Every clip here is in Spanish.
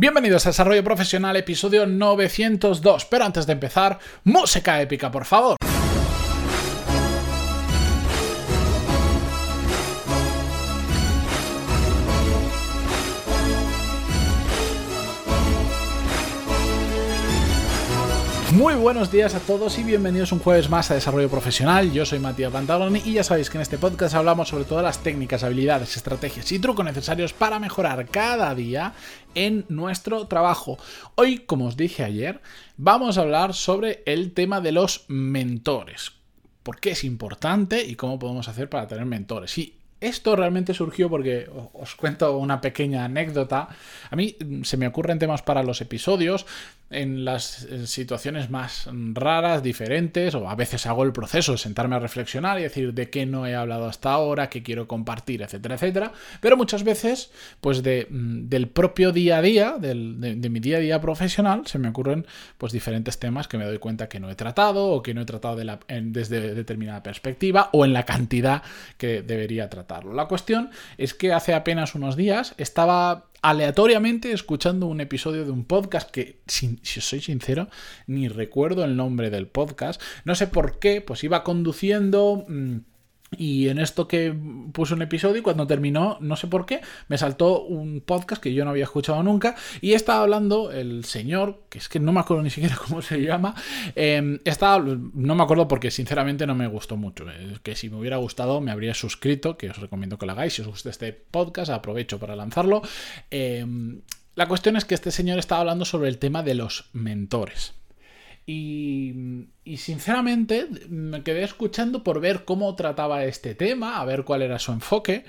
Bienvenidos a Desarrollo Profesional, episodio 902. Pero antes de empezar, música épica, por favor. Muy buenos días a todos y bienvenidos un jueves más a Desarrollo Profesional. Yo soy Matías Pantaloni y ya sabéis que en este podcast hablamos sobre todas las técnicas, habilidades, estrategias y trucos necesarios para mejorar cada día en nuestro trabajo. Hoy, como os dije ayer, vamos a hablar sobre el tema de los mentores. ¿Por qué es importante y cómo podemos hacer para tener mentores? Y esto realmente surgió porque os cuento una pequeña anécdota. A mí se me ocurren temas para los episodios en las situaciones más raras, diferentes, o a veces hago el proceso de sentarme a reflexionar y decir de qué no he hablado hasta ahora, qué quiero compartir, etcétera, etcétera. Pero muchas veces, pues de, mm, del propio día a día, de, mi día a día profesional, se me ocurren pues diferentes temas que me doy cuenta que no he tratado o que no he tratado desde determinada perspectiva o en la cantidad que debería tratarlo. La cuestión es que hace apenas unos días estaba aleatoriamente escuchando un episodio de un podcast que, si, soy sincero, ni recuerdo el nombre del podcast. No sé por qué, pues iba conduciendo... Mm, y en esto que puse un episodio y cuando terminó, no sé por qué, me saltó un podcast que yo no había escuchado nunca y estaba hablando el señor, que es que no me acuerdo ni siquiera cómo se llama, eh, estaba, no me acuerdo porque sinceramente no me gustó mucho, que si me hubiera gustado me habría suscrito, que os recomiendo que lo hagáis, si os gusta este podcast aprovecho para lanzarlo. Em, la cuestión es que este señor estaba hablando sobre el tema de los mentores. Y, y, sinceramente me quedé escuchando por ver cómo trataba este tema, a ver cuál era su enfoque.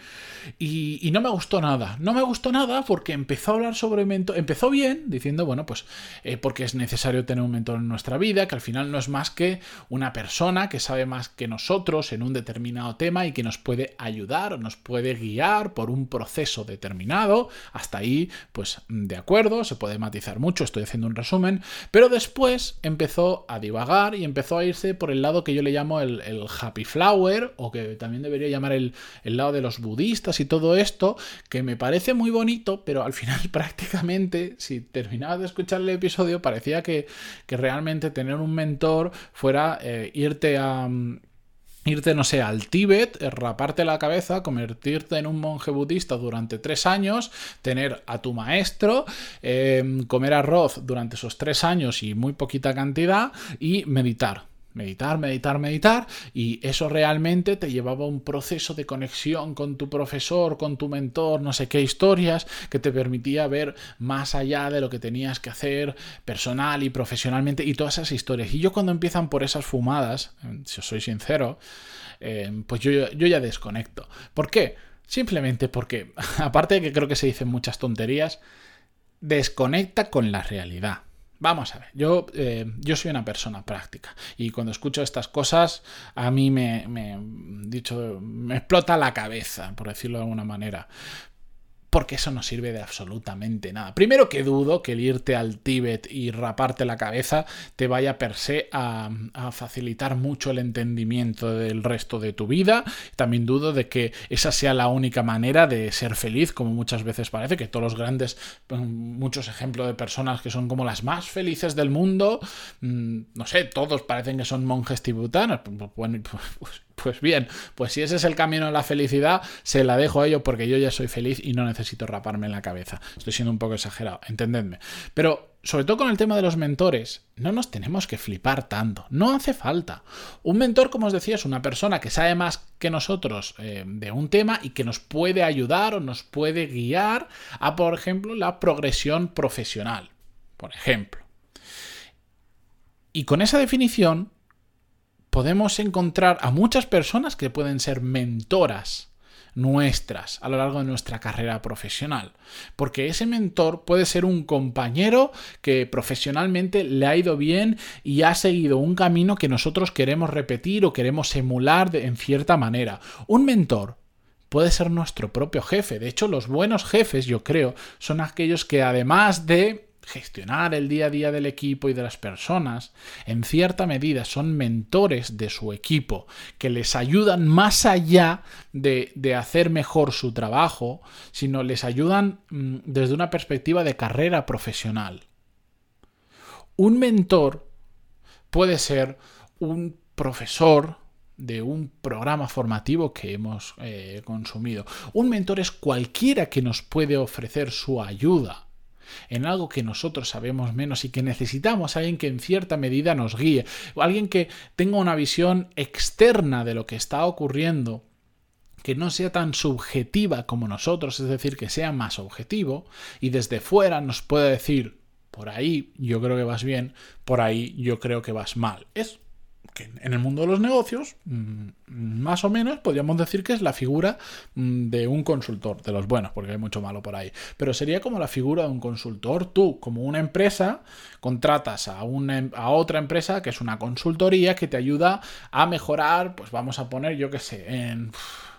Y, no me gustó nada. No me gustó nada porque empezó a hablar sobre mentor. Empezó bien, diciendo, bueno, pues eh, porque es necesario tener un mentor en nuestra vida, que al final no es más que una persona que sabe más que nosotros en un determinado tema y que nos puede ayudar nos puede guiar por un proceso determinado. Hasta ahí, pues de acuerdo, se puede matizar mucho, estoy haciendo un resumen. Pero después empezó a divagar y empezó a irse por el lado que yo le llamo el, happy flower, o que también debería llamar el, el lado de los budistas y todo esto, que me parece muy bonito, pero al final prácticamente, si terminaba de escuchar el episodio, parecía que, realmente tener un mentor fuera eh, irte a mm, irte, no sé, al Tíbet, eh, raparte la cabeza, convertirte en un monje budista durante tres años, tener a tu maestro, em, comer arroz durante esos tres años y muy poquita cantidad y meditar. Meditar, meditar, meditar, y eso realmente te llevaba a un proceso de conexión con tu profesor, con tu mentor, no sé qué historias, que te permitía ver más allá de lo que tenías que hacer personal y profesionalmente, y todas esas historias. Y yo cuando empiezan por esas fumadas, si os soy sincero, eh, pues yo, yo ya desconecto. ¿Por qué? Simplemente porque, aparte de que creo que se dicen muchas tonterías, desconecta con la realidad. Vamos a ver, yo, eh, yo soy una persona práctica y cuando escucho estas cosas a mí me, me, dicho, me explota la cabeza, por decirlo de alguna manera porque eso no sirve de absolutamente nada. Primero que dudo que el irte al Tíbet y raparte la cabeza te vaya per se a, facilitar mucho el entendimiento del resto de tu vida. También dudo de que esa sea la única manera de ser feliz, como muchas veces parece, que todos los grandes, pues, muchos ejemplos de personas que son como las más felices del mundo, mm, no sé, todos parecen que son monjes tibetanos. Bueno, pues, pues bien, pues si ese es el camino de la felicidad, se la dejo a ellos porque yo ya soy feliz y no necesito raparme en la cabeza. Estoy siendo un poco exagerado, entendedme. Pero sobre todo con el tema de los mentores, no nos tenemos que flipar tanto, no hace falta. Un mentor, como os decía, es una persona que sabe más que nosotros eh, de un tema y que nos puede ayudar o nos puede guiar a, por ejemplo, la progresión profesional. Por ejemplo. Y con esa definición podemos encontrar a muchas personas que pueden ser mentoras nuestras a lo largo de nuestra carrera profesional. Porque ese mentor puede ser un compañero que profesionalmente le ha ido bien y ha seguido un camino que nosotros queremos repetir o queremos emular en cierta manera. Un mentor puede ser nuestro propio jefe. De hecho, los buenos jefes, yo creo, son aquellos que además de gestionar el día a día del equipo y de las personas, en cierta medida son mentores de su equipo, que les ayudan más allá de, hacer mejor su trabajo, sino les ayudan mm, desde una perspectiva de carrera profesional. Un mentor puede ser un profesor de un programa formativo que hemos eh, consumido. Un mentor es cualquiera que nos puede ofrecer su ayuda en algo que nosotros sabemos menos y que necesitamos alguien que en cierta medida nos guíe, o alguien que tenga una visión externa de lo que está ocurriendo que no sea tan subjetiva como nosotros, es decir, que sea más objetivo y desde fuera nos pueda decir, por ahí yo creo que vas bien, por ahí yo creo que vas mal. Es en el mundo de los negocios, mm, más o menos, podríamos decir que es la figura mm, de un consultor, de los buenos, porque hay mucho malo por ahí. Pero sería como la figura de un consultor. Tú, como una empresa, contratas a, una, em, a otra empresa que es una consultoría que te ayuda a mejorar, pues vamos a poner, yo qué sé, en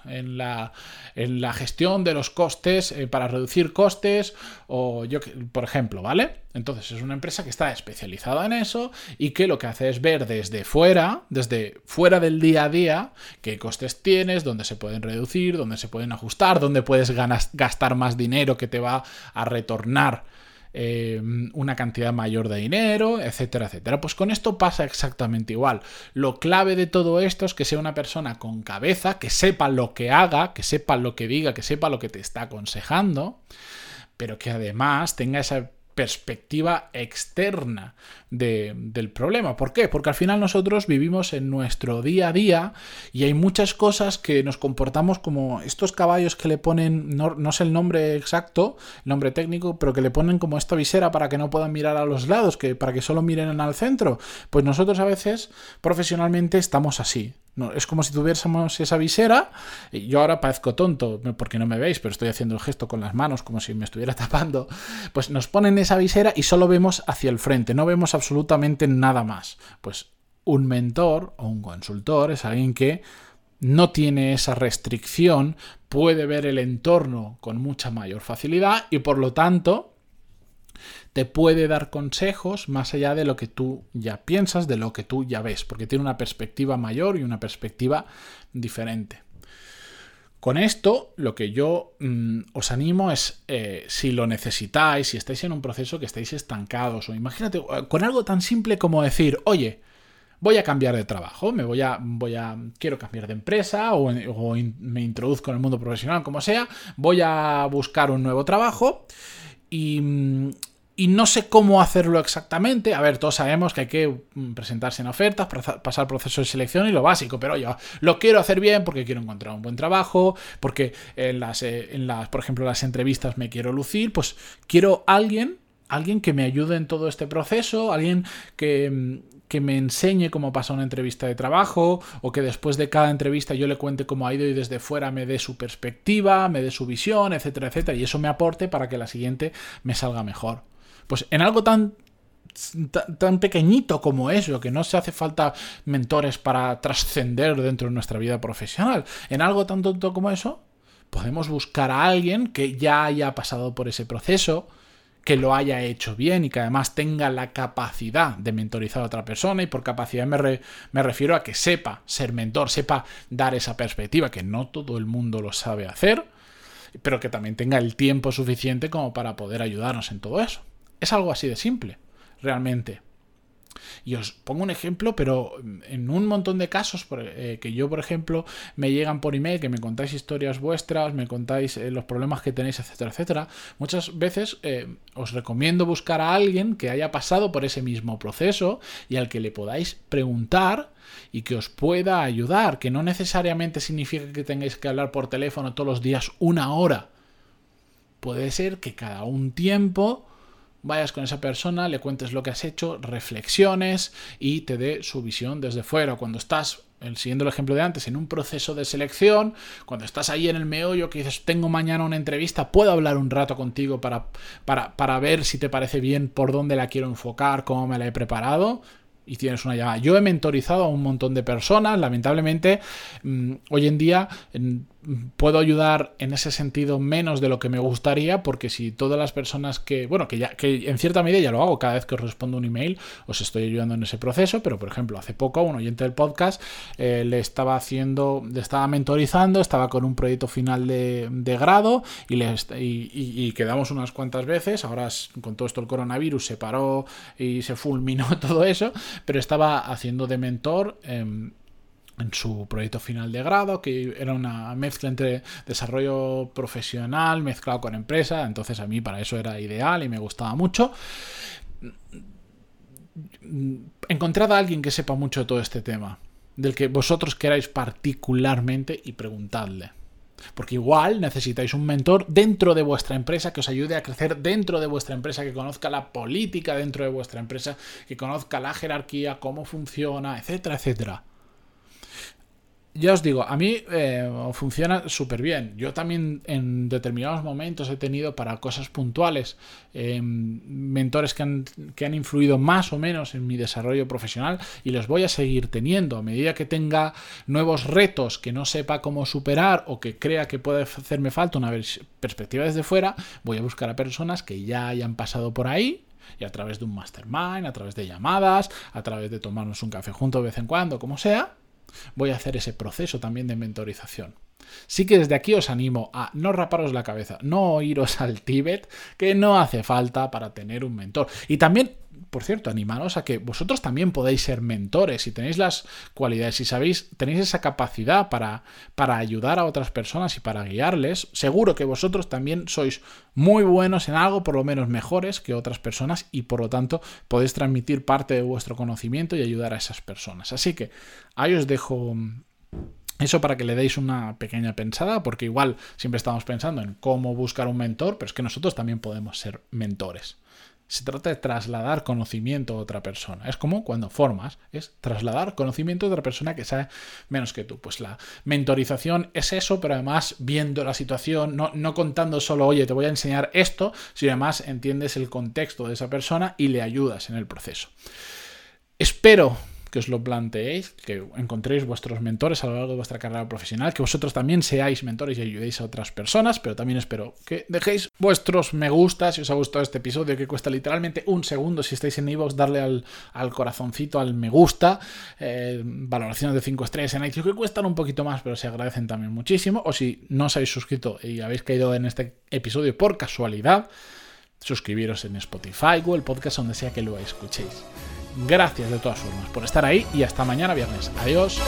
en la, en la gestión de los costes eh, para reducir costes o yo por ejemplo, ¿vale? Entonces es una empresa que está especializada en eso y que lo que hace es ver desde fuera, desde fuera del día a día, qué costes tienes, dónde se pueden reducir, dónde se pueden ajustar, dónde puedes gastar más dinero que te va a retornar eh, una cantidad mayor de dinero, etcétera, etcétera. Pues con esto pasa exactamente igual. Lo clave de todo esto es que sea una persona con cabeza, que sepa lo que haga, que sepa lo que diga, que sepa lo que te está aconsejando, pero que además tenga esa perspectiva externa del problema. ¿Por qué? Porque al final nosotros vivimos en nuestro día a día y hay muchas cosas que nos comportamos como estos caballos que le ponen, no, sé el nombre exacto, el nombre técnico, pero que le ponen como esta visera para que no puedan mirar a los lados, que para que solo miren al centro. Pues nosotros a veces profesionalmente estamos así. Es como si tuviésemos esa visera. Y yo ahora parezco tonto porque no me veis, pero estoy haciendo el gesto con las manos como si me estuviera tapando. Pues nos ponen esa visera y solo vemos hacia el frente, no vemos absolutamente nada más. Pues un mentor o un consultor es alguien que no tiene esa restricción, puede ver el entorno con mucha mayor facilidad y por lo tanto te puede dar consejos más allá de lo que tú ya piensas, de lo que tú ya ves, porque tiene una perspectiva mayor y una perspectiva diferente. Con esto, lo que yo mm, os animo es, eh, si lo necesitáis, si estáis en un proceso que estáis estancados, o imagínate, eh, con algo tan simple como decir, oye, voy a cambiar de trabajo, me voy a, voy a, quiero cambiar de empresa o, me introduzco en el mundo profesional, como sea, voy a buscar un nuevo trabajo y, mm, y no sé cómo hacerlo exactamente. A ver, todos sabemos que hay que mm, presentarse en ofertas, pasar proceso de selección y lo básico, pero yo lo quiero hacer bien porque quiero encontrar un buen trabajo, porque en las, eh, en las por ejemplo, las entrevistas me quiero lucir, pues quiero alguien, alguien que me ayude en todo este proceso, alguien que, mm, que me enseñe cómo pasa una entrevista de trabajo o que después de cada entrevista yo le cuente cómo ha ido y desde fuera me dé su perspectiva, me dé su visión, etcétera, etcétera, y eso me aporte para que la siguiente me salga mejor. Pues en algo tan, tan, pequeñito como eso, que no se hace falta mentores para trascender dentro de nuestra vida profesional, en algo tan tonto como eso, podemos buscar a alguien que ya haya pasado por ese proceso, que lo haya hecho bien y que además tenga la capacidad de mentorizar a otra persona. Y por capacidad me, me, refiero a que sepa ser mentor, sepa dar esa perspectiva, que no todo el mundo lo sabe hacer, pero que también tenga el tiempo suficiente como para poder ayudarnos en todo eso. Es algo así de simple, realmente. Y os pongo un ejemplo, pero en un montón de casos eh, que yo, por ejemplo, me llegan por email, que me contáis historias vuestras, me contáis eh, los problemas que tenéis, etcétera, etcétera, muchas veces eh, os recomiendo buscar a alguien que haya pasado por ese mismo proceso y al que le podáis preguntar y que os pueda ayudar, que no necesariamente significa que tengáis que hablar por teléfono todos los días una hora. Puede ser que cada un tiempo vayas con esa persona, le cuentes lo que has hecho, reflexiones y te dé su visión desde fuera. Cuando estás, siguiendo el ejemplo de antes, en un proceso de selección, cuando estás ahí en el meollo que dices, tengo mañana una entrevista, puedo hablar un rato contigo para, para, para ver si te parece bien por dónde la quiero enfocar, cómo me la he preparado y tienes una llamada. Yo he mentorizado a un montón de personas, lamentablemente, mm, hoy en día puedo ayudar en ese sentido menos de lo que me gustaría, porque si todas las personas que, bueno, que ya, que en cierta medida ya lo hago cada vez que os respondo un email, os estoy ayudando en ese proceso, pero por ejemplo, hace poco un oyente del podcast eh, le estaba haciendo, le estaba mentorizando, estaba con un proyecto final de, grado y, le, y, quedamos unas cuantas veces, ahora con todo esto el coronavirus se paró y se fulminó todo eso, pero estaba haciendo de mentor. Em, en su proyecto final de grado, que era una mezcla entre desarrollo profesional mezclado con empresa, entonces a mí para eso era ideal y me gustaba mucho. Encontrad a alguien que sepa mucho de todo este tema, del que vosotros queráis particularmente y preguntadle. Porque igual necesitáis un mentor dentro de vuestra empresa que os ayude a crecer dentro de vuestra empresa, que conozca la política dentro de vuestra empresa, que conozca la jerarquía, cómo funciona, etcétera, etcétera ya os digo, a mí eh, funciona súper bien. Yo también en determinados momentos he tenido para cosas puntuales em, mentores que han, que han, influido más o menos en mi desarrollo profesional y los voy a seguir teniendo. A medida que tenga nuevos retos que no sepa cómo superar o que crea que puede hacerme falta una perspectiva desde fuera, voy a buscar a personas que ya hayan pasado por ahí y a través de un mastermind, a través de llamadas, a través de tomarnos un café juntos de vez en cuando, como sea, voy a hacer ese proceso también de mentorización. Sí que desde aquí os animo a no raparos la cabeza, no iros al Tíbet, que no hace falta para tener un mentor. Y también por cierto, animaros a que vosotros también podéis ser mentores y tenéis las cualidades y sabéis, tenéis esa capacidad para, para ayudar a otras personas y para guiarles. Seguro que vosotros también sois muy buenos en algo, por lo menos mejores que otras personas y por lo tanto podéis transmitir parte de vuestro conocimiento y ayudar a esas personas. Así que ahí os dejo eso para que le deis una pequeña pensada, porque igual siempre estamos pensando en cómo buscar un mentor, pero es que nosotros también podemos ser mentores. Se trata de trasladar conocimiento a otra persona. Es como cuando formas, es trasladar conocimiento a otra persona que sabe menos que tú. Pues la mentorización es eso, pero además viendo la situación, no, no contando solo, oye, te voy a enseñar esto, sino además entiendes el contexto de esa persona y le ayudas en el proceso. Espero que os lo planteéis, que encontréis vuestros mentores a lo largo de vuestra carrera profesional, que vosotros también seáis mentores y ayudéis a otras personas, pero también espero que dejéis vuestros me gusta si os ha gustado este episodio, que cuesta literalmente un segundo si estáis en iVoox, darle al, corazoncito, al me gusta, eh, valoraciones de 5 estrellas en iTunes, que cuestan un poquito más, pero se agradecen también muchísimo, o si no os habéis suscrito y habéis caído en este episodio por casualidad, suscribiros en Spotify o el podcast donde sea que lo escuchéis. Gracias de todas formas por estar ahí y hasta mañana viernes. Adiós.